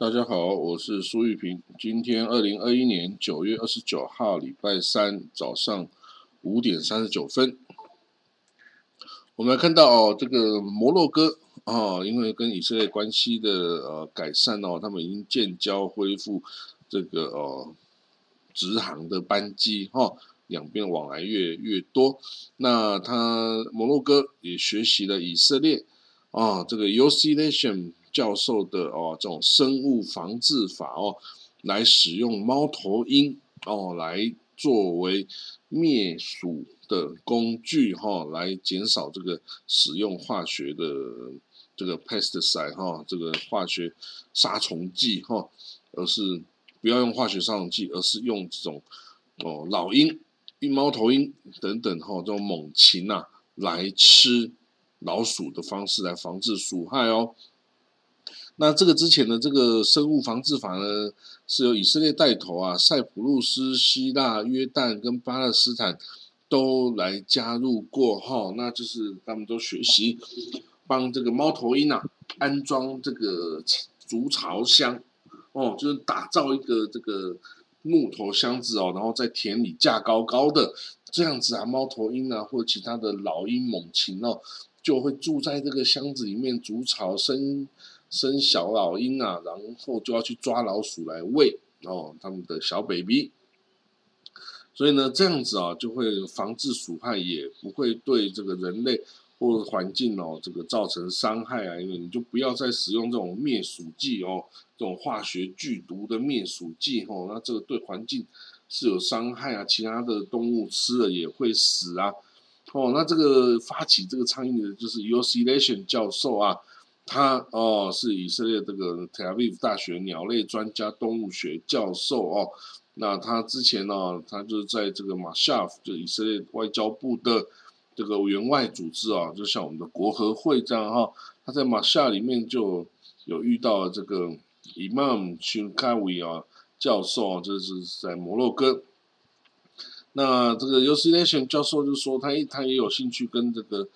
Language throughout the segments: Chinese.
大家好，我是苏玉平。今天二零二一年九月二十九号，礼拜三早上五点三十九分，我们看到哦，这个摩洛哥哦，因为跟以色列关系的呃改善哦，他们已经建交恢复这个哦直航的班机哈，两边往来越越多。那他摩洛哥也学习了以色列啊，这个 U C Nation。教授的哦，这种生物防治法哦，来使用猫头鹰哦，来作为灭鼠的工具哈，来减少这个使用化学的这个 pesticide 哈，这个化学杀虫剂哈，而是不要用化学杀虫剂，而是用这种哦老鹰、猫头鹰等等哈，这种猛禽呐来吃老鼠的方式来防治鼠害哦。那这个之前的这个生物防治法呢，是由以色列带头啊，塞浦路斯、希腊、约旦跟巴勒斯坦都来加入过哈，那就是他们都学习帮这个猫头鹰啊安装这个竹巢箱哦，就是打造一个这个木头箱子哦，然后在田里架高高的这样子啊，猫头鹰啊或者其他的老鹰猛禽哦，就会住在这个箱子里面筑巢生。生小老鹰啊，然后就要去抓老鼠来喂哦，他们的小 baby。所以呢，这样子啊，就会防治鼠害，也不会对这个人类或环境哦，这个造成伤害啊。因为你就不要再使用这种灭鼠剂哦，这种化学剧毒的灭鼠剂哦，那这个对环境是有伤害啊，其他的动物吃了也会死啊。哦，那这个发起这个倡议的就是 u c l a t i o n 教授啊。他哦是以色列这个 Tel Aviv 大学鸟类专家、动物学教授哦。那他之前呢，他就是在这个马夏夫，就以色列外交部的这个员外组织啊，就像我们的国合会这样哈。他在马夏里面就有遇到这个 Imam Shinkawi 啊教授，这是在摩洛哥。那这个 u c n a t i o n 教授就说，他他也有兴趣跟这个。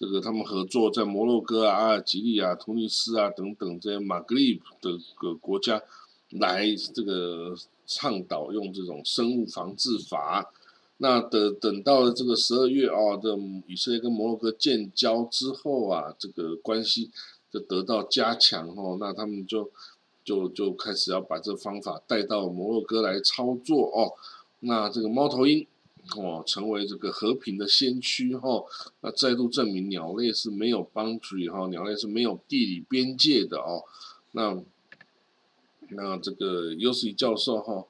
这个他们合作在摩洛哥啊、阿尔及利亚、突尼斯啊等等这些马格利的个国家来这个倡导用这种生物防治法。那等等到了这个十二月啊，这以色列跟摩洛哥建交之后啊，这个关系就得到加强哦。那他们就就就开始要把这方法带到摩洛哥来操作哦。那这个猫头鹰。哦，成为这个和平的先驱哈，那再度证明鸟类是没有 boundary 哈，鸟类是没有地理边界的哦。那那这个 U C 教授哈，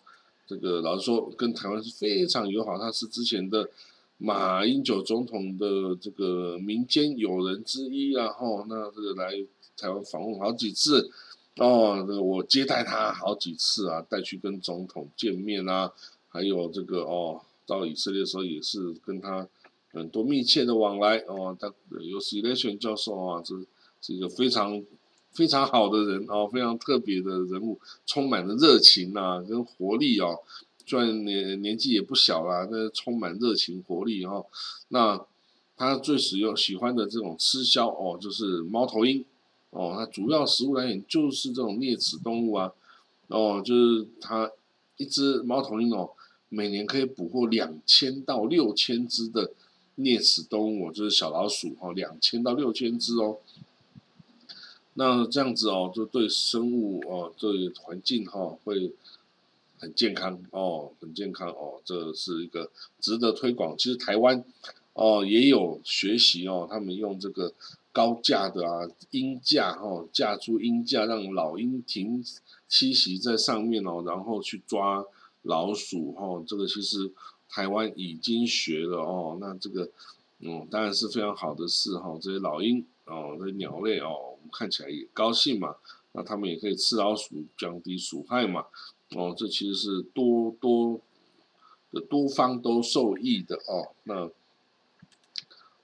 这个老实说跟台湾是非常友好，他是之前的马英九总统的这个民间友人之一啊哈。那这个来台湾访问好几次哦，这个我接待他好几次啊，带去跟总统见面啊，还有这个哦。到以色列的时候也是跟他很多密切的往来哦，他有 C 雷选教授啊，这是一个非常非常好的人哦，非常特别的人物，充满了热情呐跟活力哦，虽然年年纪也不小啦，那充满热情活力哦。那他最使用喜欢的这种吃枭哦，就是猫头鹰哦，它主要食物来源就是这种啮齿动物啊，哦，就是它一只猫头鹰哦。每年可以捕获两千到六千只的啮齿动物，就是小老鼠哦，两千到六千只哦。那这样子哦，就对生物哦，对环境哈，会很健康哦，很健康哦，这是一个值得推广。其实台湾哦也有学习哦，他们用这个高架的啊鹰架哈，架出鹰架，让老鹰停栖息在上面哦，然后去抓。老鼠哈，这个其实台湾已经学了哦。那这个嗯，当然是非常好的事哈。这些老鹰哦，这些鸟类哦，我们看起来也高兴嘛。那他们也可以吃老鼠，降低鼠害嘛。哦，这其实是多多的多方都受益的哦。那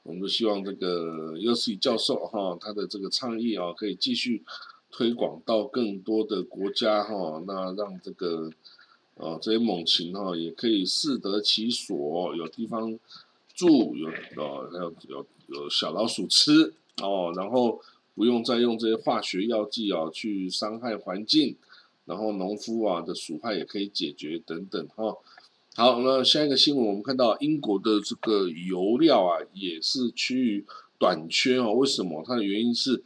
我们就希望这个 U C 教授哈，他的这个倡议啊，可以继续推广到更多的国家哈。那让这个。哦，这些猛禽哈也可以适得其所，有地方住，有哦，还有有有小老鼠吃哦，然后不用再用这些化学药剂啊去伤害环境然后农夫啊的鼠害也可以解决等等哈。好，那下一个新闻我们看到英国的这个油料啊也是趋于短缺哦，为什么？它的原因是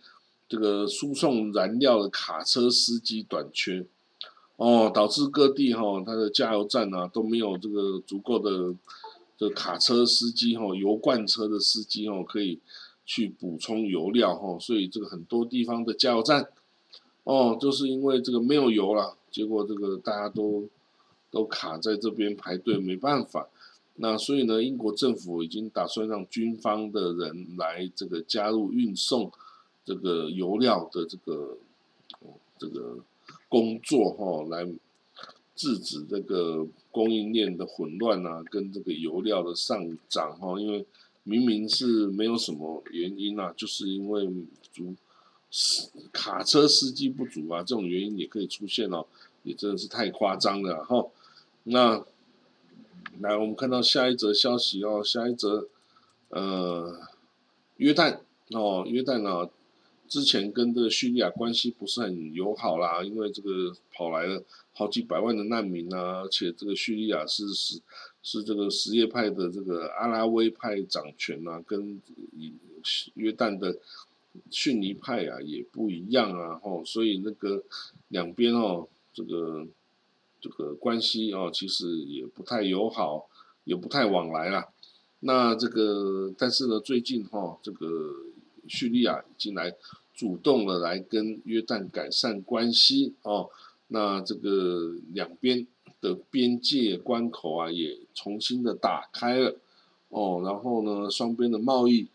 这个输送燃料的卡车司机短缺哦，导致各地哈它的加油站啊都没有这个足够的的卡车司机哈油罐车的司机哦可以去补充油料哈，所以这个很多地方的加油站哦就是因为这个没有油了，结果这个大家都都卡在这边排队没办法。那所以呢，英国政府已经打算让军方的人来这个加入运送这个油料的这个这个工作哈，来制止这个供应链的混乱啊，跟这个油料的上涨哈。因为明明是没有什么原因啊，就是因为足卡车司机不足啊，这种原因也可以出现哦，也真的是太夸张了哈。那。来，我们看到下一则消息哦，下一则，呃，约旦哦，约旦啊，之前跟这个叙利亚关系不是很友好啦，因为这个跑来了好几百万的难民啊，而且这个叙利亚是是是这个什叶派的这个阿拉维派掌权啊，跟约旦的逊尼派啊也不一样啊，吼，所以那个两边哦，这个。这个关系哦，其实也不太友好，也不太往来啦。那这个，但是呢，最近哈，这个叙利亚已经来主动的来跟约旦改善关系哦。那这个两边的边界关口啊，也重新的打开了哦。然后呢，双边的贸易。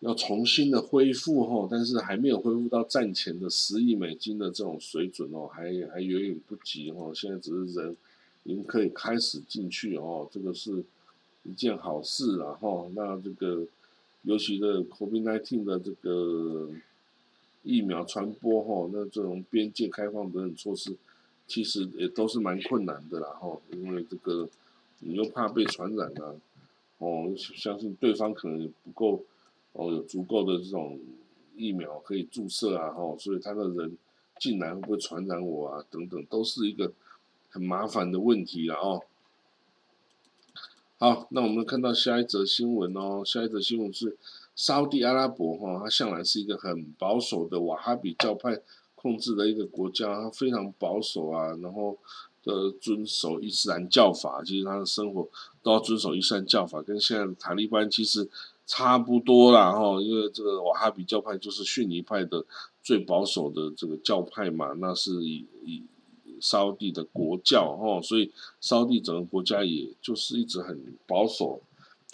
要重新的恢复哈，但是还没有恢复到战前的十亿美金的这种水准哦，还还远远不及哦。现在只是人已经可以开始进去哦，这个是一件好事了哈。那这个尤其的 COVID-19 的这个疫苗传播哈，那这种边界开放等等措施，其实也都是蛮困难的啦哈，因为这个你又怕被传染啊，哦，相信对方可能也不够。哦，有足够的这种疫苗可以注射啊，吼，所以他的人进来会不会传染我啊？等等，都是一个很麻烦的问题了哦。好，那我们看到下一则新闻哦，下一则新闻是沙地阿拉伯哈，它向来是一个很保守的瓦哈比教派控制的一个国家，它非常保守啊，然后呃遵守伊斯兰教法，其实他的生活都要遵守伊斯兰教法，跟现在的塔利班其实。差不多啦，哈，因为这个瓦哈比教派就是逊尼派的最保守的这个教派嘛，那是以以沙地的国教，哈，所以沙地整个国家也就是一直很保守，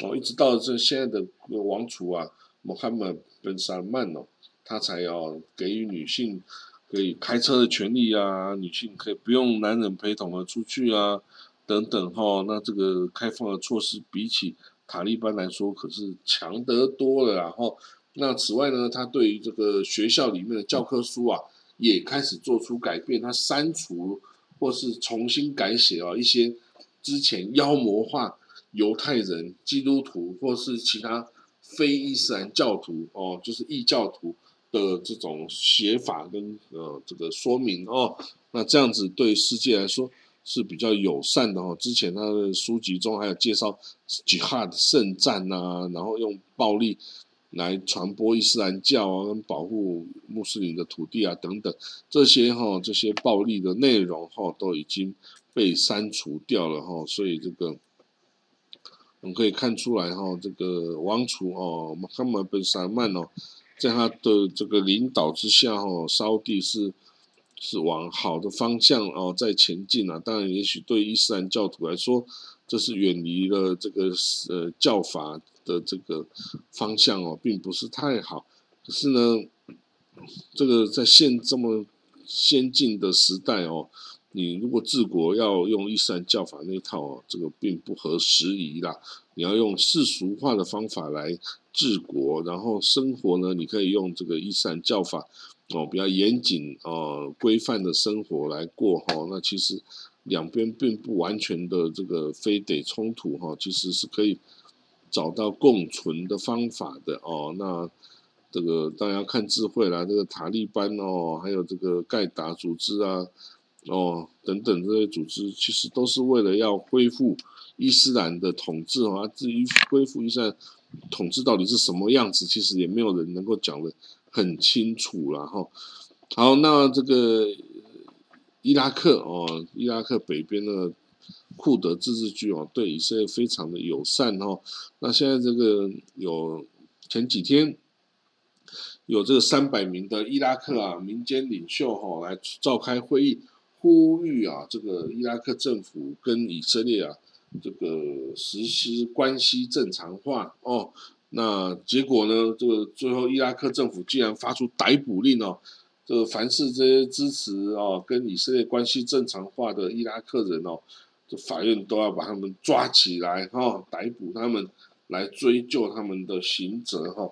哦，一直到这现在的王储啊，穆罕默德·萨曼哦，他才要给予女性可以开车的权利啊，女性可以不用男人陪同的出去啊，等等，哈，那这个开放的措施比起。塔利班来说可是强得多了，然后那此外呢，他对于这个学校里面的教科书啊，也开始做出改变，他删除或是重新改写啊一些之前妖魔化犹太人、基督徒或是其他非伊斯兰教徒哦，就是异教徒的这种写法跟呃这个说明哦，那这样子对世界来说。是比较友善的哦。之前他的书籍中还有介绍 jihad 圣战呐，然后用暴力来传播伊斯兰教啊，跟保护穆斯林的土地啊等等，这些哈这些暴力的内容哈都已经被删除掉了哈。所以这个我们可以看出来哈，这个王储哦，马哈马本萨曼哦，在他的这个领导之下哈，烧地是。是往好的方向哦在前进啊！当然，也许对伊斯兰教徒来说，这是远离了这个呃教法的这个方向哦，并不是太好。可是呢，这个在现这么先进的时代哦，你如果治国要用伊斯兰教法那一套哦，这个并不合时宜啦。你要用世俗化的方法来治国，然后生活呢，你可以用这个伊斯兰教法。哦，比较严谨哦，规范的生活来过哈，那其实两边并不完全的这个非得冲突哈，其实是可以找到共存的方法的哦。那这个当然要看智慧啦，这个塔利班哦，还有这个盖达组织啊，哦等等这些组织，其实都是为了要恢复伊斯兰的统治啊。至于恢复伊斯兰统治到底是什么样子，其实也没有人能够讲的很清楚了哈。好，那这个伊拉克哦，伊拉克北边的库德自治区哦，对以色列非常的友善哦。那现在这个有前几天。有这个三百名的伊拉克啊民间领袖哈来召开会议，呼吁啊这个伊拉克政府跟以色列啊这个实施关系正常化哦。那结果呢，这个最后伊拉克政府竟然发出逮捕令哦，这凡是这些支持哦跟以色列关系正常化的伊拉克人哦，这法院都要把他们抓起来哈，逮捕他们来追究他们的刑责哈。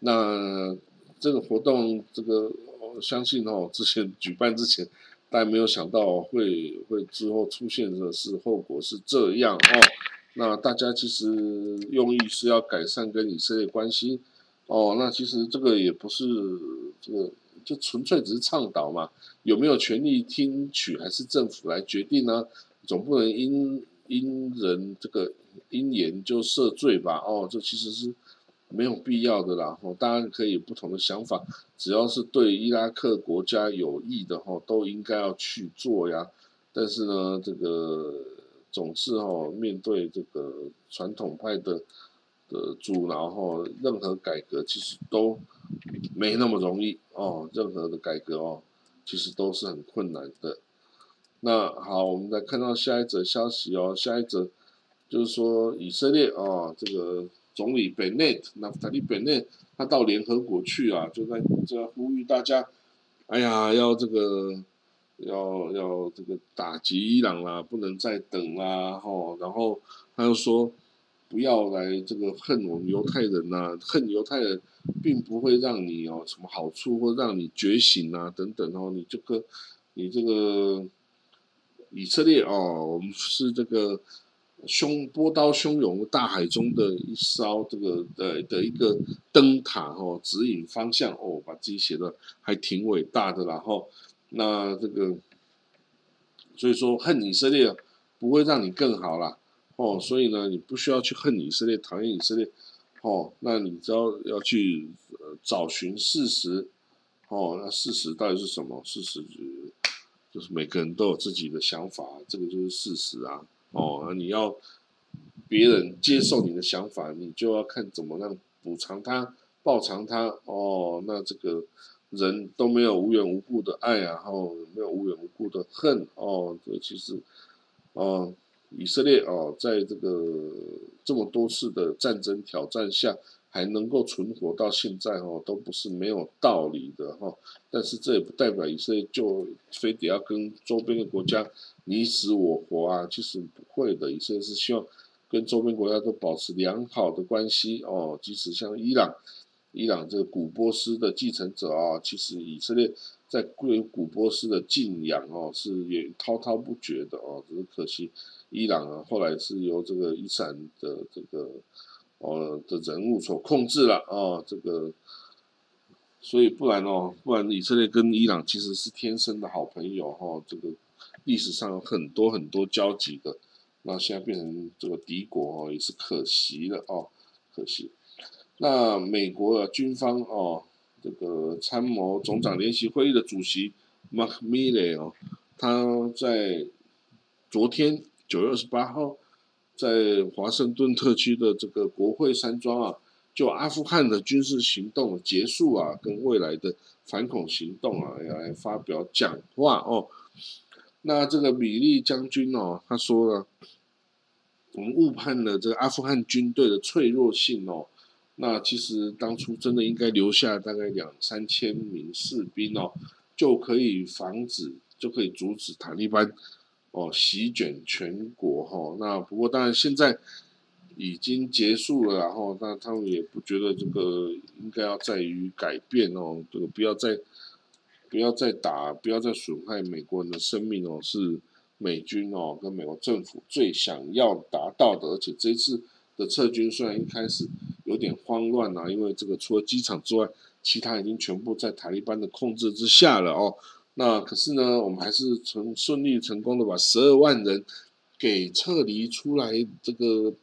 那。这个活动，这个我相信哦，之前举办之前，大家没有想到会会之后出现的是后果是这样哦。那大家其实用意是要改善跟以色列关系哦。那其实这个也不是这个，就纯粹只是倡导嘛。有没有权利听取，还是政府来决定呢？总不能因因人这个因言就赦罪吧？哦，这其实是。没有必要的啦，哦，当然可以有不同的想法，只要是对伊拉克国家有益的哈，都应该要去做呀。但是呢，这个总是哈，面对这个传统派的的阻挠哈，任何改革其实都没那么容易哦，任何的改革哦，其实都是很困难的。那好，我们再看到下一则消息哦，下一则就是说以色列哦，这个。总理本内特，那塔利本内他到联合国去啊，就在在呼吁大家，哎呀，要这个，要要这个打击伊朗啦，不能再等啦，吼，然后他又说，不要来这个恨我们犹太人呐，恨犹太人，并不会让你有什么好处，或让你觉醒啊，等等哦，你这个，你这个以色列哦，我们是这个。汹波涛汹涌大海中的一艘这个的的一个灯塔哦，指引方向哦，把自己写的还挺伟大的然后那这个所以说恨以色列不会让你更好啦哦，所以呢你不需要去恨以色列，讨厌以色列哦，那你只要要去呃找寻事实哦，那事实到底是什么？事实就是每个人都有自己的想法，这个就是事实啊。哦，那你要别人接受你的想法，你就要看怎么样补偿他、报偿他。哦，那这个人都没有无缘无故的爱啊，然后没有无缘无故的恨。哦，这其实，哦，以色列哦，在这个这么多次的战争挑战下，还能够存活到现在哦，都不是没有道理的哈。但是这也不代表以色列就非得要跟周边的国家。你死我活啊，其实不会的。以色列是希望跟周边国家都保持良好的关系哦。即使像伊朗，伊朗这个古波斯的继承者啊，其实以色列在对古波斯的敬仰哦，是也滔滔不绝的哦。只是可惜，伊朗啊后来是由这个伊斯兰的这个哦的人物所控制了啊。这个，所以不然哦，不然以色列跟伊朗其实是天生的好朋友哈。这个。历史上有很多很多交集的，那现在变成这个敌国哦，也是可惜了哦，可惜。那美国的军方哦，这个参谋总长联席会议的主席 Mark Milley 哦，他在昨天九月二十八号，在华盛顿特区的这个国会山庄啊，就阿富汗的军事行动结束啊，跟未来的反恐行动啊，要来发表讲话哦。那这个米利将军哦，他说了，我们误判了这个阿富汗军队的脆弱性哦。那其实当初真的应该留下大概两三千名士兵哦，就可以防止，就可以阻止塔利班哦席卷全国哈。那不过当然现在已经结束了，然后那他们也不觉得这个应该要在于改变哦，这个不要再。不要再打，不要再损害美国人的生命哦，是美军哦跟美国政府最想要达到的。而且这次的撤军虽然一开始有点慌乱啊，因为这个除了机场之外，其他已经全部在塔利班的控制之下了哦。那可是呢，我们还是成顺利成功的把十二万人给撤离出来这个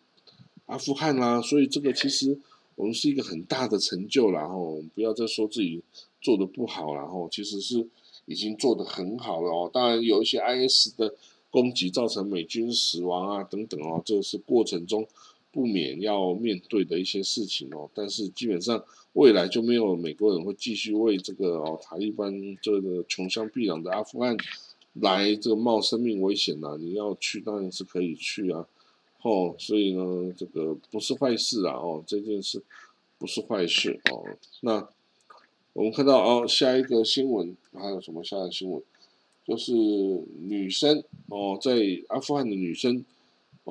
阿富汗啦。所以这个其实我们是一个很大的成就啦。吼，不要再说自己做的不好了吼，其实是已经做的很好了哦。当然有一些 IS 的攻击造成美军死亡啊等等哦，这是过程中。不免要面对的一些事情哦，但是基本上未来就没有美国人会继续为这个哦塔利班这个穷乡僻壤的阿富汗来这个冒生命危险呐。你要去当然是可以去啊，哦，所以呢这个不是坏事啊哦，这件事不是坏事哦。那我们看到哦下一个新闻还有什么下一个新闻？就是女生哦在阿富汗的女生。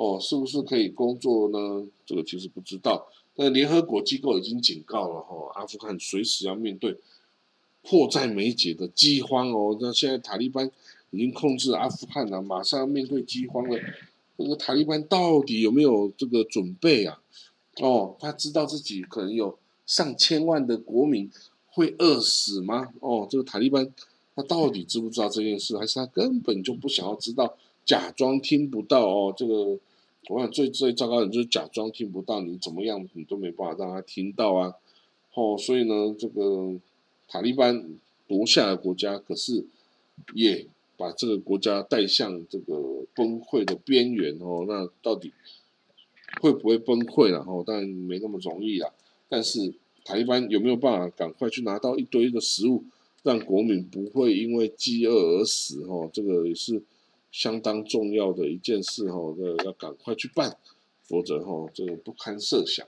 哦，是不是可以工作呢？这个其实不知道。但联合国机构已经警告了哈，阿富汗随时要面对迫在眉睫的饥荒哦。那现在塔利班已经控制阿富汗了，马上要面对饥荒了。这个塔利班到底有没有这个准备啊？哦，他知道自己可能有上千万的国民会饿死吗？哦，这个塔利班他到底知不知道这件事，还是他根本就不想要知道？假装听不到哦，这个我想最最糟糕的就是假装听不到，你怎么样你都没办法让他听到啊，哦，所以呢，这个塔利班夺下了国家，可是也把这个国家带向这个崩溃的边缘哦，那到底会不会崩溃了？哦，当然没那么容易啦，但是塔利班有没有办法赶快去拿到一堆的食物，让国民不会因为饥饿而死？哦，这个也是。相当重要的一件事哈，这要赶快去办，否则哈这个不堪设想。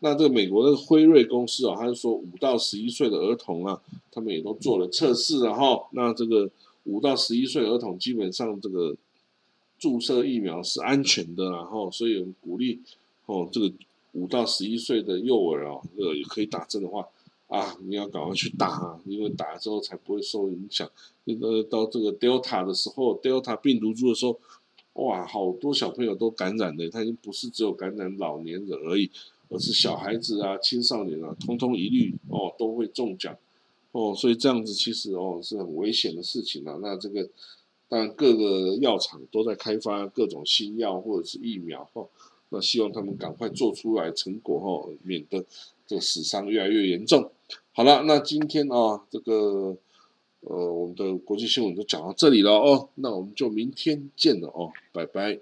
那这个美国的辉瑞公司啊，他是说五到十一岁的儿童啊，他们也都做了测试了哈。那这个五到十一岁儿童基本上这个注射疫苗是安全的，然后所以我们鼓励哦，这个五到十一岁的幼儿啊，这个也可以打针的话。啊，你要赶快去打啊，因为打了之后才不会受影响。那个到这个 Delta 的时候，Delta 病毒株的时候，哇，好多小朋友都感染了。他已经不是只有感染老年人而已，而是小孩子啊、青少年啊，通通一律哦都会中奖哦。所以这样子其实哦是很危险的事情啊。那这个当然各个药厂都在开发各种新药或者是疫苗哦，那希望他们赶快做出来成果哦，免得这个死伤越来越严重。好了，那今天啊，这个呃，我们的国际新闻就讲到这里了哦，那我们就明天见了哦，拜拜。